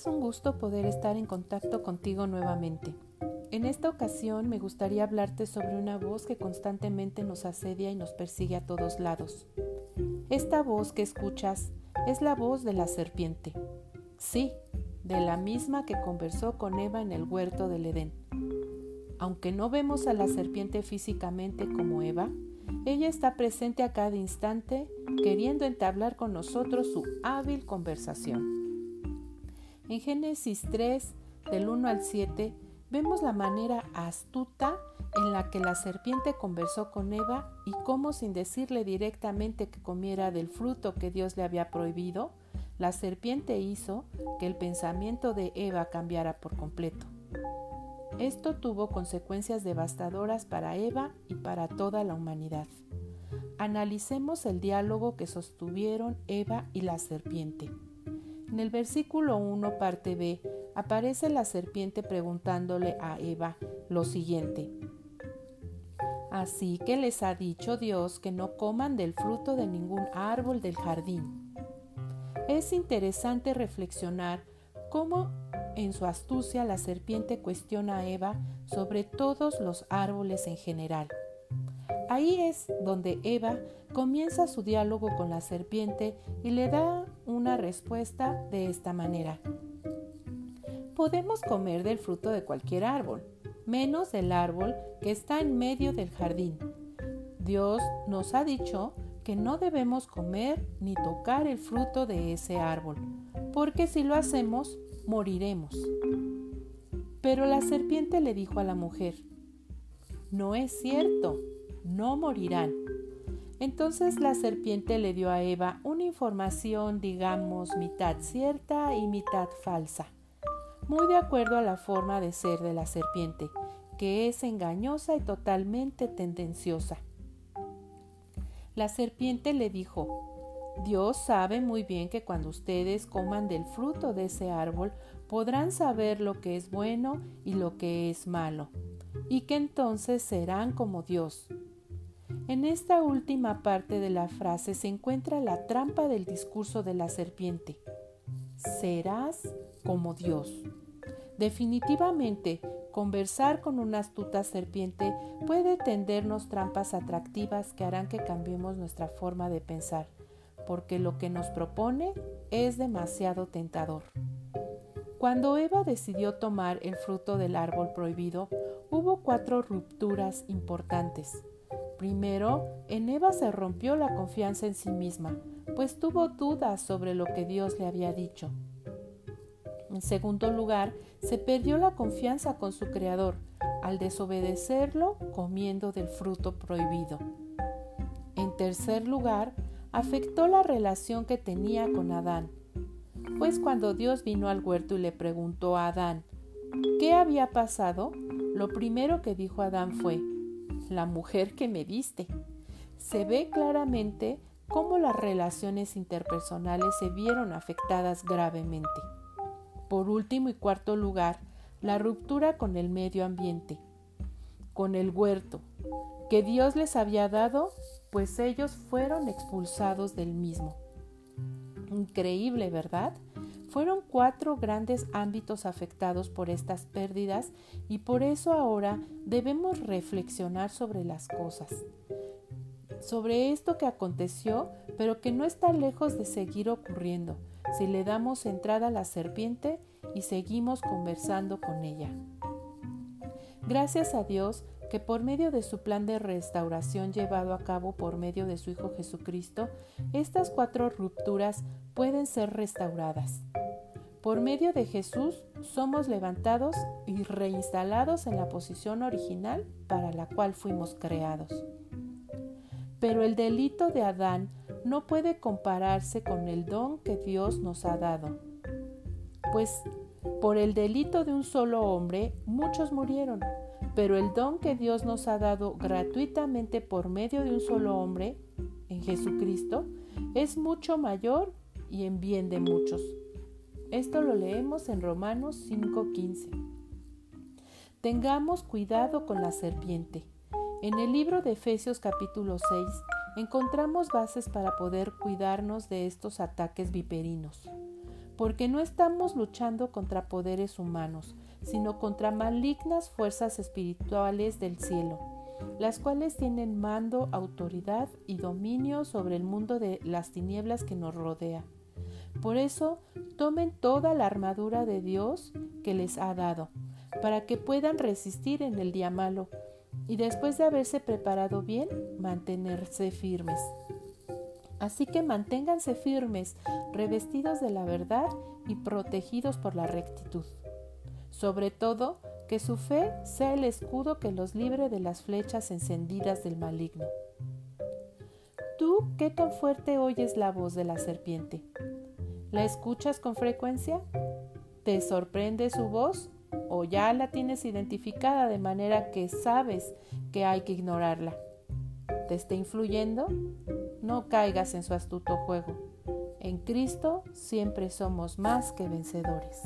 Es un gusto poder estar en contacto contigo nuevamente. En esta ocasión me gustaría hablarte sobre una voz que constantemente nos asedia y nos persigue a todos lados. Esta voz que escuchas es la voz de la serpiente. Sí, de la misma que conversó con Eva en el huerto del Edén. Aunque no vemos a la serpiente físicamente como Eva, ella está presente a cada instante queriendo entablar con nosotros su hábil conversación. En Génesis 3, del 1 al 7, vemos la manera astuta en la que la serpiente conversó con Eva y cómo sin decirle directamente que comiera del fruto que Dios le había prohibido, la serpiente hizo que el pensamiento de Eva cambiara por completo. Esto tuvo consecuencias devastadoras para Eva y para toda la humanidad. Analicemos el diálogo que sostuvieron Eva y la serpiente. En el versículo 1, parte B, aparece la serpiente preguntándole a Eva lo siguiente. Así que les ha dicho Dios que no coman del fruto de ningún árbol del jardín. Es interesante reflexionar cómo en su astucia la serpiente cuestiona a Eva sobre todos los árboles en general. Ahí es donde Eva comienza su diálogo con la serpiente y le da una respuesta de esta manera. Podemos comer del fruto de cualquier árbol, menos del árbol que está en medio del jardín. Dios nos ha dicho que no debemos comer ni tocar el fruto de ese árbol, porque si lo hacemos, moriremos. Pero la serpiente le dijo a la mujer, no es cierto, no morirán. Entonces la serpiente le dio a Eva una información, digamos, mitad cierta y mitad falsa, muy de acuerdo a la forma de ser de la serpiente, que es engañosa y totalmente tendenciosa. La serpiente le dijo, Dios sabe muy bien que cuando ustedes coman del fruto de ese árbol podrán saber lo que es bueno y lo que es malo, y que entonces serán como Dios, en esta última parte de la frase se encuentra la trampa del discurso de la serpiente. Serás como Dios. Definitivamente, conversar con una astuta serpiente puede tendernos trampas atractivas que harán que cambiemos nuestra forma de pensar, porque lo que nos propone es demasiado tentador. Cuando Eva decidió tomar el fruto del árbol prohibido, hubo cuatro rupturas importantes. Primero, en Eva se rompió la confianza en sí misma, pues tuvo dudas sobre lo que Dios le había dicho. En segundo lugar, se perdió la confianza con su Creador al desobedecerlo comiendo del fruto prohibido. En tercer lugar, afectó la relación que tenía con Adán, pues cuando Dios vino al huerto y le preguntó a Adán, ¿qué había pasado? Lo primero que dijo Adán fue, la mujer que me diste. Se ve claramente cómo las relaciones interpersonales se vieron afectadas gravemente. Por último y cuarto lugar, la ruptura con el medio ambiente, con el huerto, que Dios les había dado, pues ellos fueron expulsados del mismo. Increíble, ¿verdad? Fueron cuatro grandes ámbitos afectados por estas pérdidas y por eso ahora debemos reflexionar sobre las cosas, sobre esto que aconteció, pero que no está lejos de seguir ocurriendo si le damos entrada a la serpiente y seguimos conversando con ella. Gracias a Dios que por medio de su plan de restauración llevado a cabo por medio de su Hijo Jesucristo, estas cuatro rupturas pueden ser restauradas. Por medio de Jesús somos levantados y reinstalados en la posición original para la cual fuimos creados. Pero el delito de Adán no puede compararse con el don que Dios nos ha dado, pues por el delito de un solo hombre muchos murieron, pero el don que Dios nos ha dado gratuitamente por medio de un solo hombre, en Jesucristo, es mucho mayor y en bien de muchos. Esto lo leemos en Romanos 5:15. Tengamos cuidado con la serpiente. En el libro de Efesios capítulo 6 encontramos bases para poder cuidarnos de estos ataques viperinos. porque no estamos luchando contra poderes humanos, sino contra malignas fuerzas espirituales del cielo, las cuales tienen mando, autoridad y dominio sobre el mundo de las tinieblas que nos rodea. Por eso, tomen toda la armadura de Dios que les ha dado, para que puedan resistir en el día malo, y después de haberse preparado bien, mantenerse firmes. Así que manténganse firmes, revestidos de la verdad y protegidos por la rectitud. Sobre todo, que su fe sea el escudo que los libre de las flechas encendidas del maligno. ¿Tú qué tan fuerte oyes la voz de la serpiente? ¿La escuchas con frecuencia? ¿Te sorprende su voz? ¿O ya la tienes identificada de manera que sabes que hay que ignorarla? ¿Te está influyendo? No caigas en su astuto juego. En Cristo siempre somos más que vencedores.